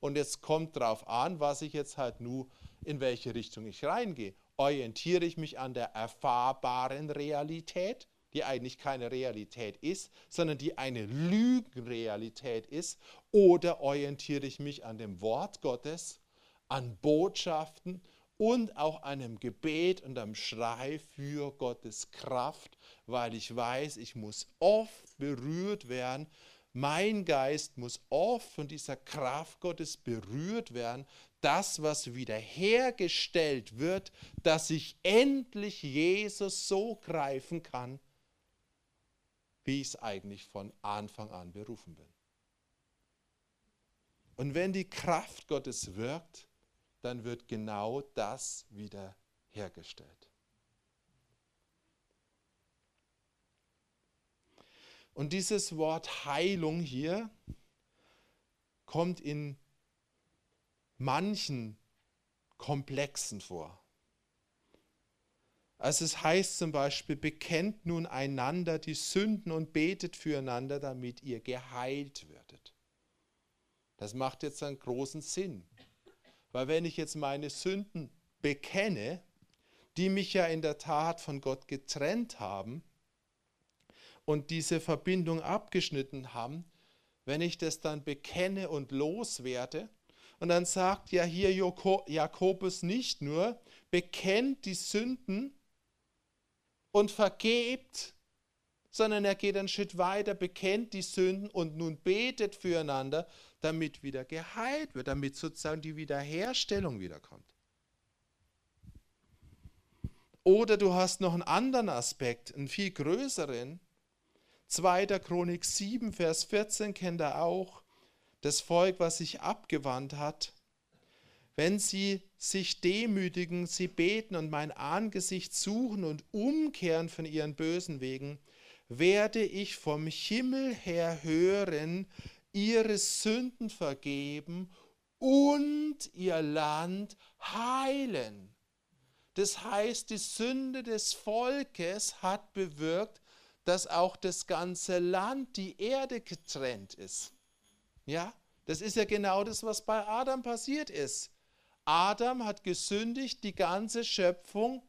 Und es kommt darauf an, was ich jetzt halt nur, in welche Richtung ich reingehe. Orientiere ich mich an der erfahrbaren Realität die eigentlich keine Realität ist, sondern die eine Lügenrealität ist? Oder orientiere ich mich an dem Wort Gottes, an Botschaften und auch an einem Gebet und am Schrei für Gottes Kraft, weil ich weiß, ich muss oft berührt werden. Mein Geist muss oft von dieser Kraft Gottes berührt werden, das, was wiederhergestellt wird, dass ich endlich Jesus so greifen kann, wie ich es eigentlich von Anfang an berufen bin. Und wenn die Kraft Gottes wirkt, dann wird genau das wieder hergestellt. Und dieses Wort Heilung hier kommt in manchen Komplexen vor. Also es heißt zum Beispiel, bekennt nun einander die Sünden und betet füreinander, damit ihr geheilt werdet. Das macht jetzt einen großen Sinn. Weil wenn ich jetzt meine Sünden bekenne, die mich ja in der Tat von Gott getrennt haben und diese Verbindung abgeschnitten haben, wenn ich das dann bekenne und loswerde, und dann sagt ja hier Jakobus nicht nur, bekennt die Sünden, und vergebt, sondern er geht einen Schritt weiter, bekennt die Sünden und nun betet füreinander, damit wieder geheilt wird, damit sozusagen die Wiederherstellung wiederkommt. Oder du hast noch einen anderen Aspekt, einen viel größeren. 2. Chronik 7, Vers 14 kennt er auch. Das Volk, was sich abgewandt hat, wenn sie sich demütigen, sie beten und mein Angesicht suchen und umkehren von ihren bösen Wegen, werde ich vom Himmel her hören, ihre Sünden vergeben und ihr Land heilen. Das heißt, die Sünde des Volkes hat bewirkt, dass auch das ganze Land, die Erde getrennt ist. Ja, das ist ja genau das, was bei Adam passiert ist. Adam hat gesündigt, die ganze Schöpfung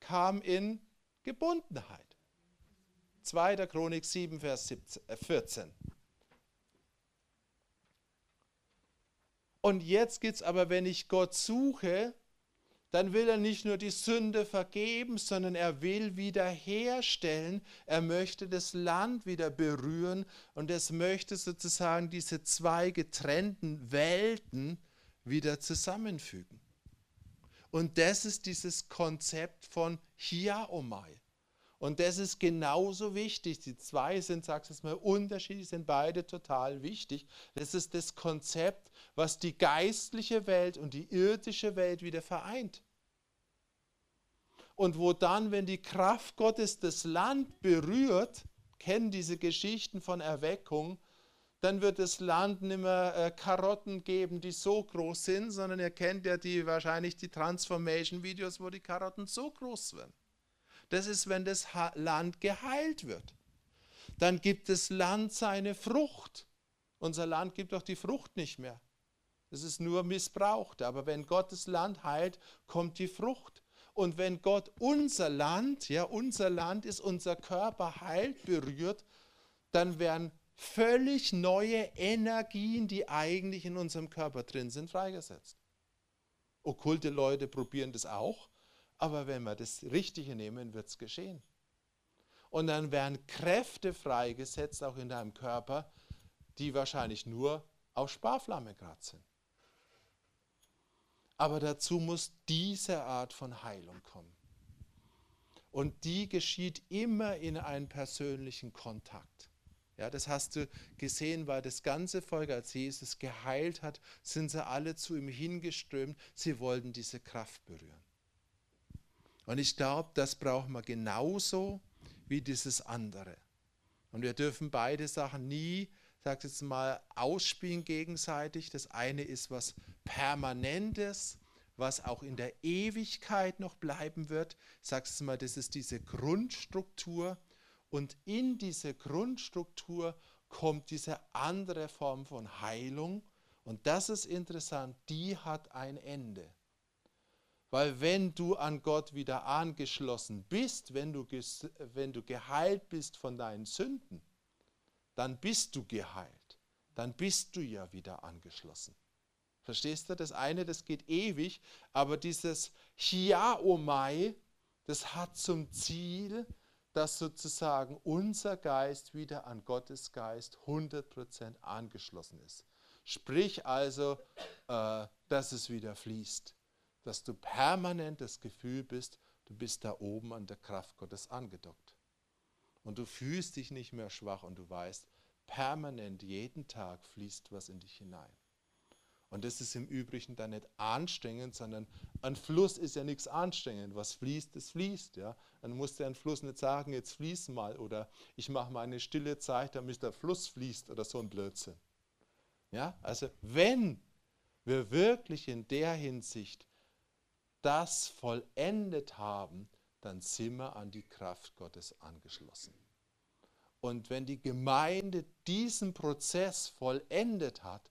kam in Gebundenheit. 2. Chronik 7, Vers 14. Äh, Und jetzt geht es aber, wenn ich Gott suche, dann will er nicht nur die Sünde vergeben, sondern er will wiederherstellen. Er möchte das Land wieder berühren und es möchte sozusagen diese zwei getrennten Welten wieder zusammenfügen. Und das ist dieses Konzept von Hiaomai. Und das ist genauso wichtig. Die zwei sind, sagst du mal, unterschiedlich, sind beide total wichtig. Das ist das Konzept, was die geistliche Welt und die irdische Welt wieder vereint. Und wo dann, wenn die Kraft Gottes das Land berührt, kennen diese Geschichten von Erweckung, dann wird das Land nicht mehr äh, Karotten geben, die so groß sind, sondern ihr kennt ja die wahrscheinlich die Transformation-Videos, wo die Karotten so groß werden. Das ist, wenn das ha Land geheilt wird. Dann gibt das Land seine Frucht. Unser Land gibt doch die Frucht nicht mehr. Es ist nur missbraucht. Aber wenn Gott das Land heilt, kommt die Frucht. Und wenn Gott unser Land, ja, unser Land ist unser Körper heilt, berührt, dann werden völlig neue Energien, die eigentlich in unserem Körper drin sind, freigesetzt. Okkulte Leute probieren das auch, aber wenn wir das Richtige nehmen, wird es geschehen. Und dann werden Kräfte freigesetzt, auch in deinem Körper, die wahrscheinlich nur auf Sparflamme gerade sind. Aber dazu muss diese Art von Heilung kommen. Und die geschieht immer in einem persönlichen Kontakt. Ja, das hast du gesehen, weil das ganze Volk, als Jesus geheilt hat, sind sie alle zu ihm hingeströmt. Sie wollten diese Kraft berühren. Und ich glaube, das brauchen wir genauso wie dieses andere. Und wir dürfen beide Sachen nie, sag jetzt mal, ausspielen gegenseitig. Das eine ist was Permanentes, was auch in der Ewigkeit noch bleiben wird. Sage es mal, das ist diese Grundstruktur. Und in diese Grundstruktur kommt diese andere Form von Heilung. Und das ist interessant, die hat ein Ende. Weil wenn du an Gott wieder angeschlossen bist, wenn du, wenn du geheilt bist von deinen Sünden, dann bist du geheilt. Dann bist du ja wieder angeschlossen. Verstehst du? Das eine, das geht ewig, aber dieses Chiaomai, das hat zum Ziel, dass sozusagen unser Geist wieder an Gottes Geist 100% angeschlossen ist. Sprich also, äh, dass es wieder fließt, dass du permanent das Gefühl bist, du bist da oben an der Kraft Gottes angedockt. Und du fühlst dich nicht mehr schwach und du weißt, permanent jeden Tag fließt was in dich hinein. Und das ist im Übrigen dann nicht anstrengend, sondern ein Fluss ist ja nichts anstrengend. Was fließt, das fließt. Ja? Dann muss der Fluss nicht sagen, jetzt fließ mal oder ich mache mal eine stille Zeit, damit der Fluss fließt oder so ein Blödsinn. Ja? Also wenn wir wirklich in der Hinsicht das vollendet haben, dann sind wir an die Kraft Gottes angeschlossen. Und wenn die Gemeinde diesen Prozess vollendet hat,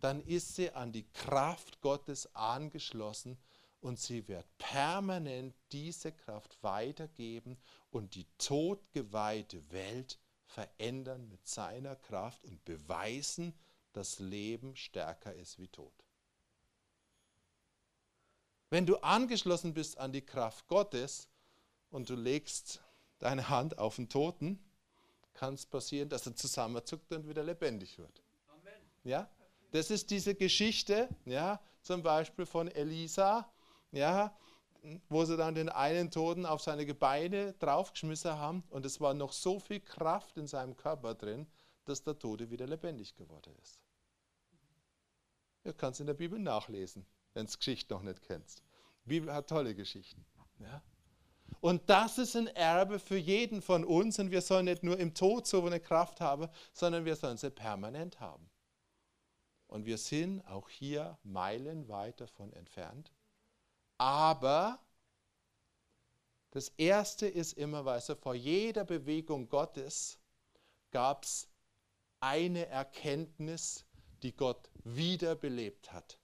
dann ist sie an die Kraft Gottes angeschlossen und sie wird permanent diese Kraft weitergeben und die todgeweihte Welt verändern mit seiner Kraft und beweisen, dass Leben stärker ist wie Tod. Wenn du angeschlossen bist an die Kraft Gottes und du legst deine Hand auf den Toten, kann es passieren, dass er zusammenzuckt und wieder lebendig wird. Amen. Ja? Das ist diese Geschichte, ja, zum Beispiel von Elisa, ja, wo sie dann den einen Toten auf seine Gebeine draufgeschmissen haben und es war noch so viel Kraft in seinem Körper drin, dass der Tote wieder lebendig geworden ist. Du kannst in der Bibel nachlesen, wenn du Geschichte noch nicht kennst. Die Bibel hat tolle Geschichten. Ja? Und das ist ein Erbe für jeden von uns und wir sollen nicht nur im Tod so eine Kraft haben, sondern wir sollen sie permanent haben. Und wir sind auch hier meilenweit davon entfernt. Aber das Erste ist immer, weißt du, vor jeder Bewegung Gottes gab es eine Erkenntnis, die Gott wiederbelebt hat.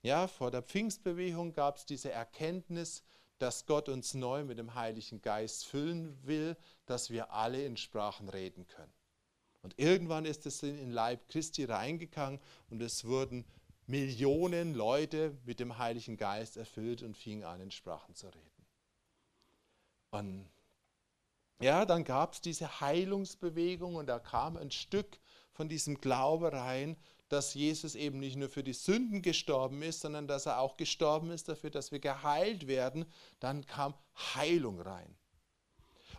Ja, vor der Pfingstbewegung gab es diese Erkenntnis, dass Gott uns neu mit dem Heiligen Geist füllen will, dass wir alle in Sprachen reden können. Und irgendwann ist es in den Leib Christi reingegangen und es wurden Millionen Leute mit dem Heiligen Geist erfüllt und fingen an, in Sprachen zu reden. Und ja, dann gab es diese Heilungsbewegung und da kam ein Stück von diesem Glaube rein, dass Jesus eben nicht nur für die Sünden gestorben ist, sondern dass er auch gestorben ist dafür, dass wir geheilt werden. Dann kam Heilung rein.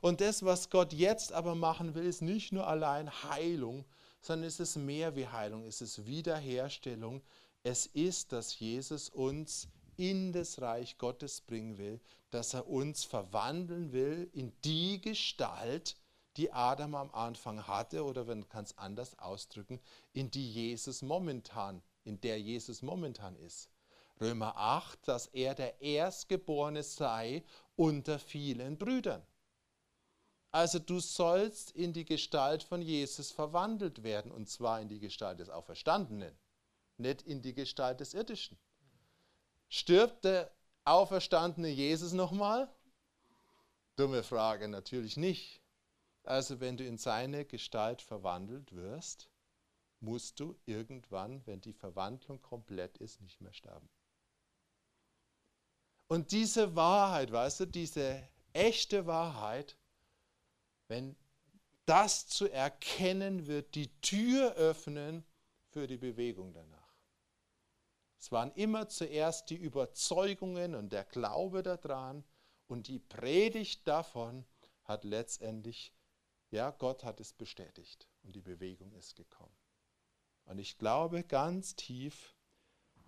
Und das, was Gott jetzt aber machen will, ist nicht nur allein Heilung, sondern es ist mehr wie Heilung, es ist Wiederherstellung. Es ist, dass Jesus uns in das Reich Gottes bringen will, dass er uns verwandeln will in die Gestalt, die Adam am Anfang hatte, oder wenn kann es anders ausdrücken, in die Jesus momentan, in der Jesus momentan ist. Römer 8, dass er der Erstgeborene sei unter vielen Brüdern. Also du sollst in die Gestalt von Jesus verwandelt werden, und zwar in die Gestalt des Auferstandenen, nicht in die Gestalt des Irdischen. Stirbt der auferstandene Jesus nochmal? Dumme Frage, natürlich nicht. Also wenn du in seine Gestalt verwandelt wirst, musst du irgendwann, wenn die Verwandlung komplett ist, nicht mehr sterben. Und diese Wahrheit, weißt du, diese echte Wahrheit, wenn das zu erkennen wird, die Tür öffnen für die Bewegung danach. Es waren immer zuerst die Überzeugungen und der Glaube daran und die Predigt davon hat letztendlich ja, Gott hat es bestätigt und die Bewegung ist gekommen. Und ich glaube ganz tief,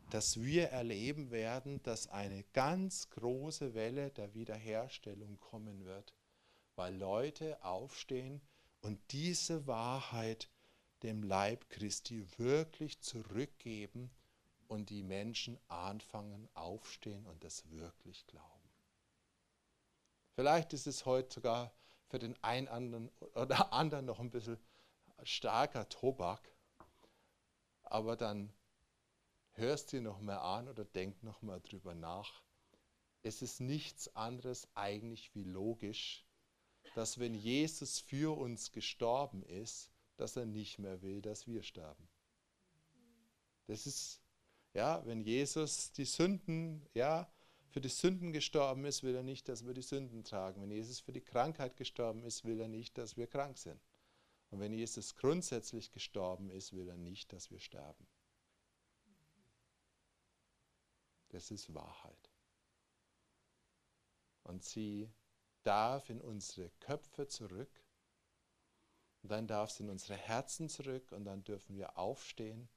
dass wir erleben werden, dass eine ganz große Welle der Wiederherstellung kommen wird, weil Leute aufstehen und diese Wahrheit dem Leib Christi wirklich zurückgeben und die Menschen anfangen aufstehen und das wirklich glauben. Vielleicht ist es heute sogar für den einen oder <laughs> anderen noch ein bisschen starker Tobak, aber dann hörst du noch mal an oder denk noch mal drüber nach. Es ist nichts anderes eigentlich wie logisch, dass wenn Jesus für uns gestorben ist, dass er nicht mehr will, dass wir sterben. Das ist ja, wenn Jesus die Sünden, ja, für die Sünden gestorben ist, will er nicht, dass wir die Sünden tragen. Wenn Jesus für die Krankheit gestorben ist, will er nicht, dass wir krank sind. Und wenn Jesus grundsätzlich gestorben ist, will er nicht, dass wir sterben. Das ist Wahrheit. Und sie darf in unsere Köpfe zurück, und dann darf sie in unsere Herzen zurück, und dann dürfen wir aufstehen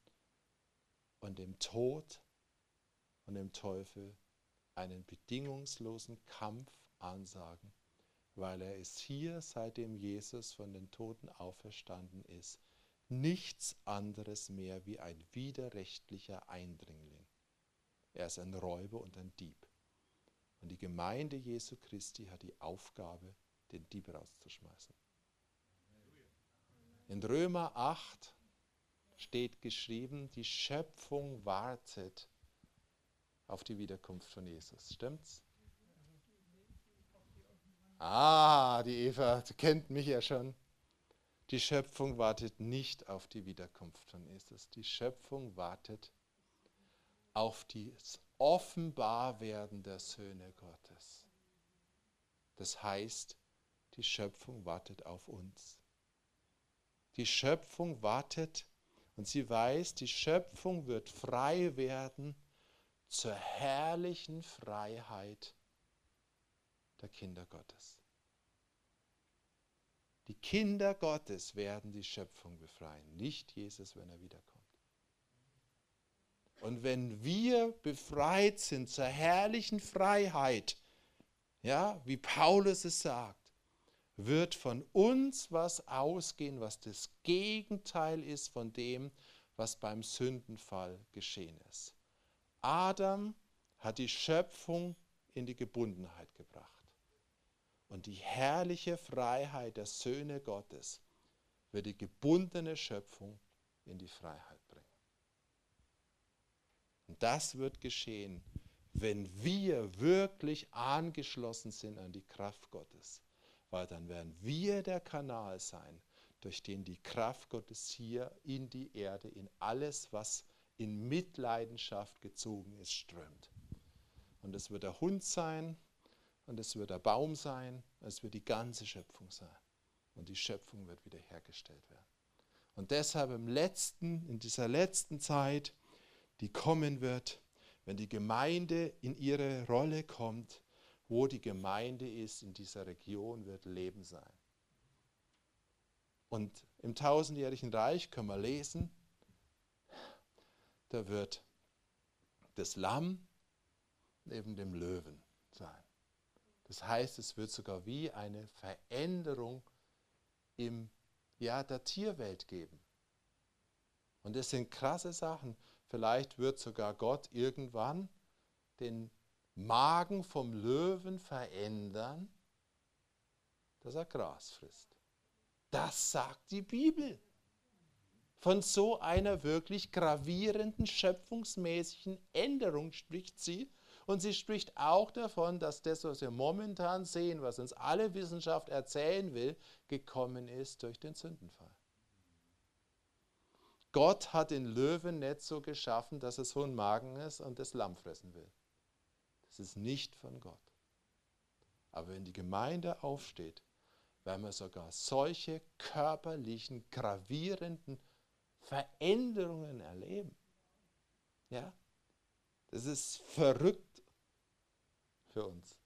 und dem Tod und dem Teufel einen bedingungslosen Kampf ansagen, weil er ist hier, seitdem Jesus von den Toten auferstanden ist, nichts anderes mehr wie ein widerrechtlicher Eindringling. Er ist ein Räuber und ein Dieb. Und die Gemeinde Jesu Christi hat die Aufgabe, den Dieb rauszuschmeißen. In Römer 8 steht geschrieben, die Schöpfung wartet auf die Wiederkunft von Jesus. Stimmt's? Ah, die Eva kennt mich ja schon. Die Schöpfung wartet nicht auf die Wiederkunft von Jesus. Die Schöpfung wartet auf das Offenbarwerden der Söhne Gottes. Das heißt, die Schöpfung wartet auf uns. Die Schöpfung wartet und sie weiß, die Schöpfung wird frei werden zur herrlichen Freiheit der Kinder Gottes. Die Kinder Gottes werden die Schöpfung befreien, nicht Jesus, wenn er wiederkommt. Und wenn wir befreit sind zur herrlichen Freiheit, ja, wie Paulus es sagt, wird von uns was ausgehen, was das Gegenteil ist von dem, was beim Sündenfall geschehen ist. Adam hat die Schöpfung in die Gebundenheit gebracht. Und die herrliche Freiheit der Söhne Gottes wird die gebundene Schöpfung in die Freiheit. Und das wird geschehen, wenn wir wirklich angeschlossen sind an die Kraft Gottes, weil dann werden wir der Kanal sein, durch den die Kraft Gottes hier in die Erde, in alles, was in Mitleidenschaft gezogen ist, strömt. Und es wird der Hund sein, und es wird der Baum sein, es wird die ganze Schöpfung sein. Und die Schöpfung wird wiederhergestellt werden. Und deshalb im letzten, in dieser letzten Zeit, die kommen wird, wenn die Gemeinde in ihre Rolle kommt, wo die Gemeinde ist, in dieser Region wird Leben sein. Und im tausendjährigen Reich können wir lesen, da wird das Lamm neben dem Löwen sein. Das heißt, es wird sogar wie eine Veränderung in ja, der Tierwelt geben. Und das sind krasse Sachen. Vielleicht wird sogar Gott irgendwann den Magen vom Löwen verändern, dass er Gras frisst. Das sagt die Bibel. Von so einer wirklich gravierenden schöpfungsmäßigen Änderung spricht sie. Und sie spricht auch davon, dass das, was wir momentan sehen, was uns alle Wissenschaft erzählen will, gekommen ist durch den Sündenfall. Gott hat den Löwen nicht so geschaffen, dass es ein Magen ist und das Lamm fressen will. Das ist nicht von Gott. Aber wenn die Gemeinde aufsteht, werden wir sogar solche körperlichen, gravierenden Veränderungen erleben. Ja? Das ist verrückt für uns.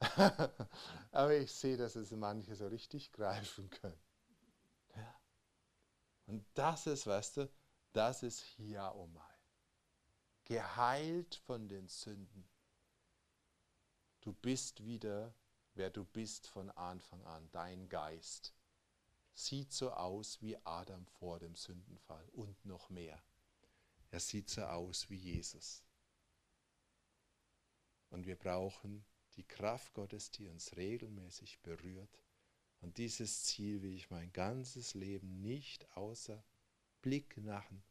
<laughs> Aber ich sehe, dass es manche so richtig greifen können. Und das ist, weißt du, das ist Hiaomai. Geheilt von den Sünden. Du bist wieder, wer du bist von Anfang an, dein Geist sieht so aus wie Adam vor dem Sündenfall und noch mehr. Er sieht so aus wie Jesus. Und wir brauchen die Kraft Gottes, die uns regelmäßig berührt. Und dieses Ziel will ich mein ganzes Leben nicht außer Blick machen.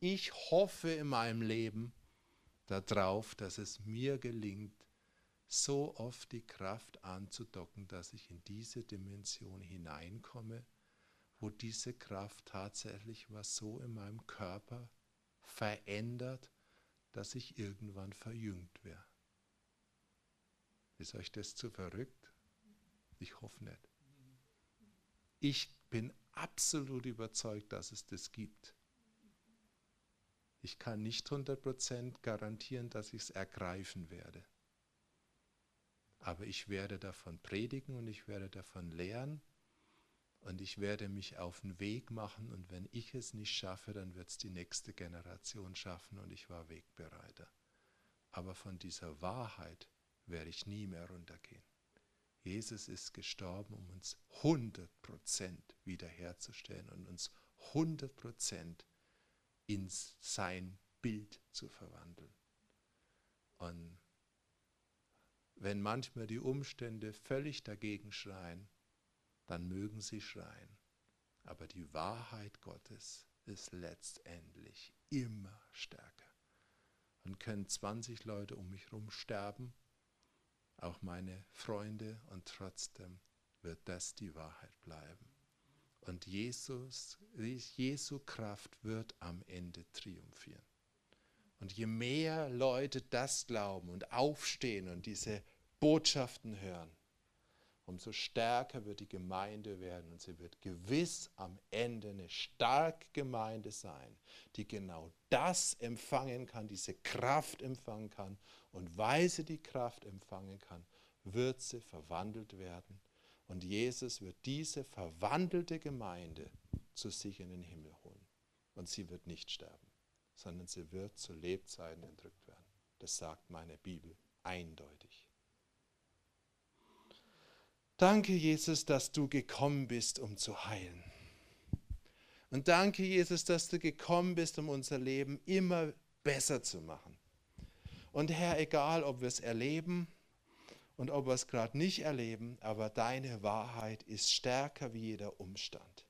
Ich hoffe in meinem Leben darauf, dass es mir gelingt, so oft die Kraft anzudocken, dass ich in diese Dimension hineinkomme, wo diese Kraft tatsächlich was so in meinem Körper verändert, dass ich irgendwann verjüngt wäre. Ist euch das zu verrückt? Ich hoffe nicht. Ich bin absolut überzeugt, dass es das gibt. Ich kann nicht 100% garantieren, dass ich es ergreifen werde. Aber ich werde davon predigen und ich werde davon lehren und ich werde mich auf den Weg machen und wenn ich es nicht schaffe, dann wird es die nächste Generation schaffen und ich war Wegbereiter. Aber von dieser Wahrheit werde ich nie mehr runtergehen. Jesus ist gestorben, um uns 100% wiederherzustellen und uns 100% in sein Bild zu verwandeln. Und wenn manchmal die Umstände völlig dagegen schreien, dann mögen sie schreien. Aber die Wahrheit Gottes ist letztendlich immer stärker. Und können 20 Leute um mich herum sterben, auch meine Freunde, und trotzdem wird das die Wahrheit bleiben. Und Jesus, Jesu Kraft wird am Ende triumphieren. Und je mehr Leute das glauben und aufstehen und diese Botschaften hören, umso stärker wird die Gemeinde werden und sie wird gewiss am Ende eine starke Gemeinde sein, die genau das empfangen kann, diese Kraft empfangen kann. Und weil sie die Kraft empfangen kann, wird sie verwandelt werden. Und Jesus wird diese verwandelte Gemeinde zu sich in den Himmel holen. Und sie wird nicht sterben sondern sie wird zu Lebzeiten entrückt werden. Das sagt meine Bibel eindeutig. Danke, Jesus, dass du gekommen bist, um zu heilen. Und danke, Jesus, dass du gekommen bist, um unser Leben immer besser zu machen. Und Herr, egal ob wir es erleben und ob wir es gerade nicht erleben, aber deine Wahrheit ist stärker wie jeder Umstand.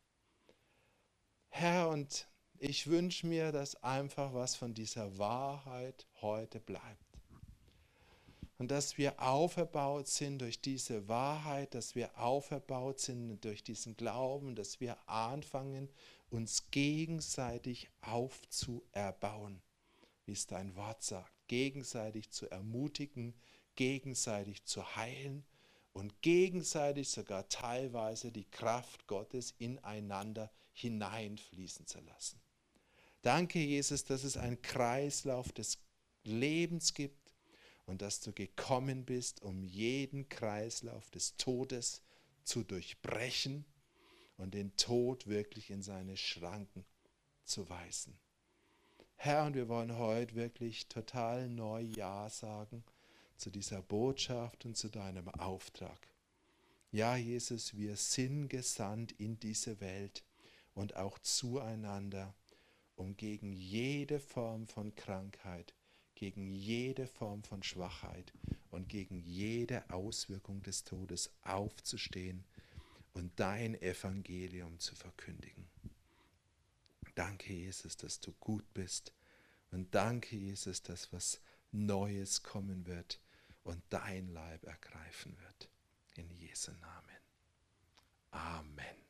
Herr, und ich wünsche mir, dass einfach was von dieser Wahrheit heute bleibt. Und dass wir auferbaut sind durch diese Wahrheit, dass wir auferbaut sind durch diesen Glauben, dass wir anfangen, uns gegenseitig aufzuerbauen, wie es dein Wort sagt, gegenseitig zu ermutigen, gegenseitig zu heilen und gegenseitig sogar teilweise die Kraft Gottes ineinander hineinfließen zu lassen. Danke, Jesus, dass es einen Kreislauf des Lebens gibt und dass du gekommen bist, um jeden Kreislauf des Todes zu durchbrechen und den Tod wirklich in seine Schranken zu weisen. Herr, und wir wollen heute wirklich total neu Ja sagen zu dieser Botschaft und zu deinem Auftrag. Ja, Jesus, wir sind gesandt in diese Welt und auch zueinander, um gegen jede Form von Krankheit, gegen jede Form von Schwachheit und gegen jede Auswirkung des Todes aufzustehen und dein Evangelium zu verkündigen. Danke, Jesus, dass du gut bist. Und danke, Jesus, dass was Neues kommen wird und dein Leib ergreifen wird. In Jesu Namen. Amen.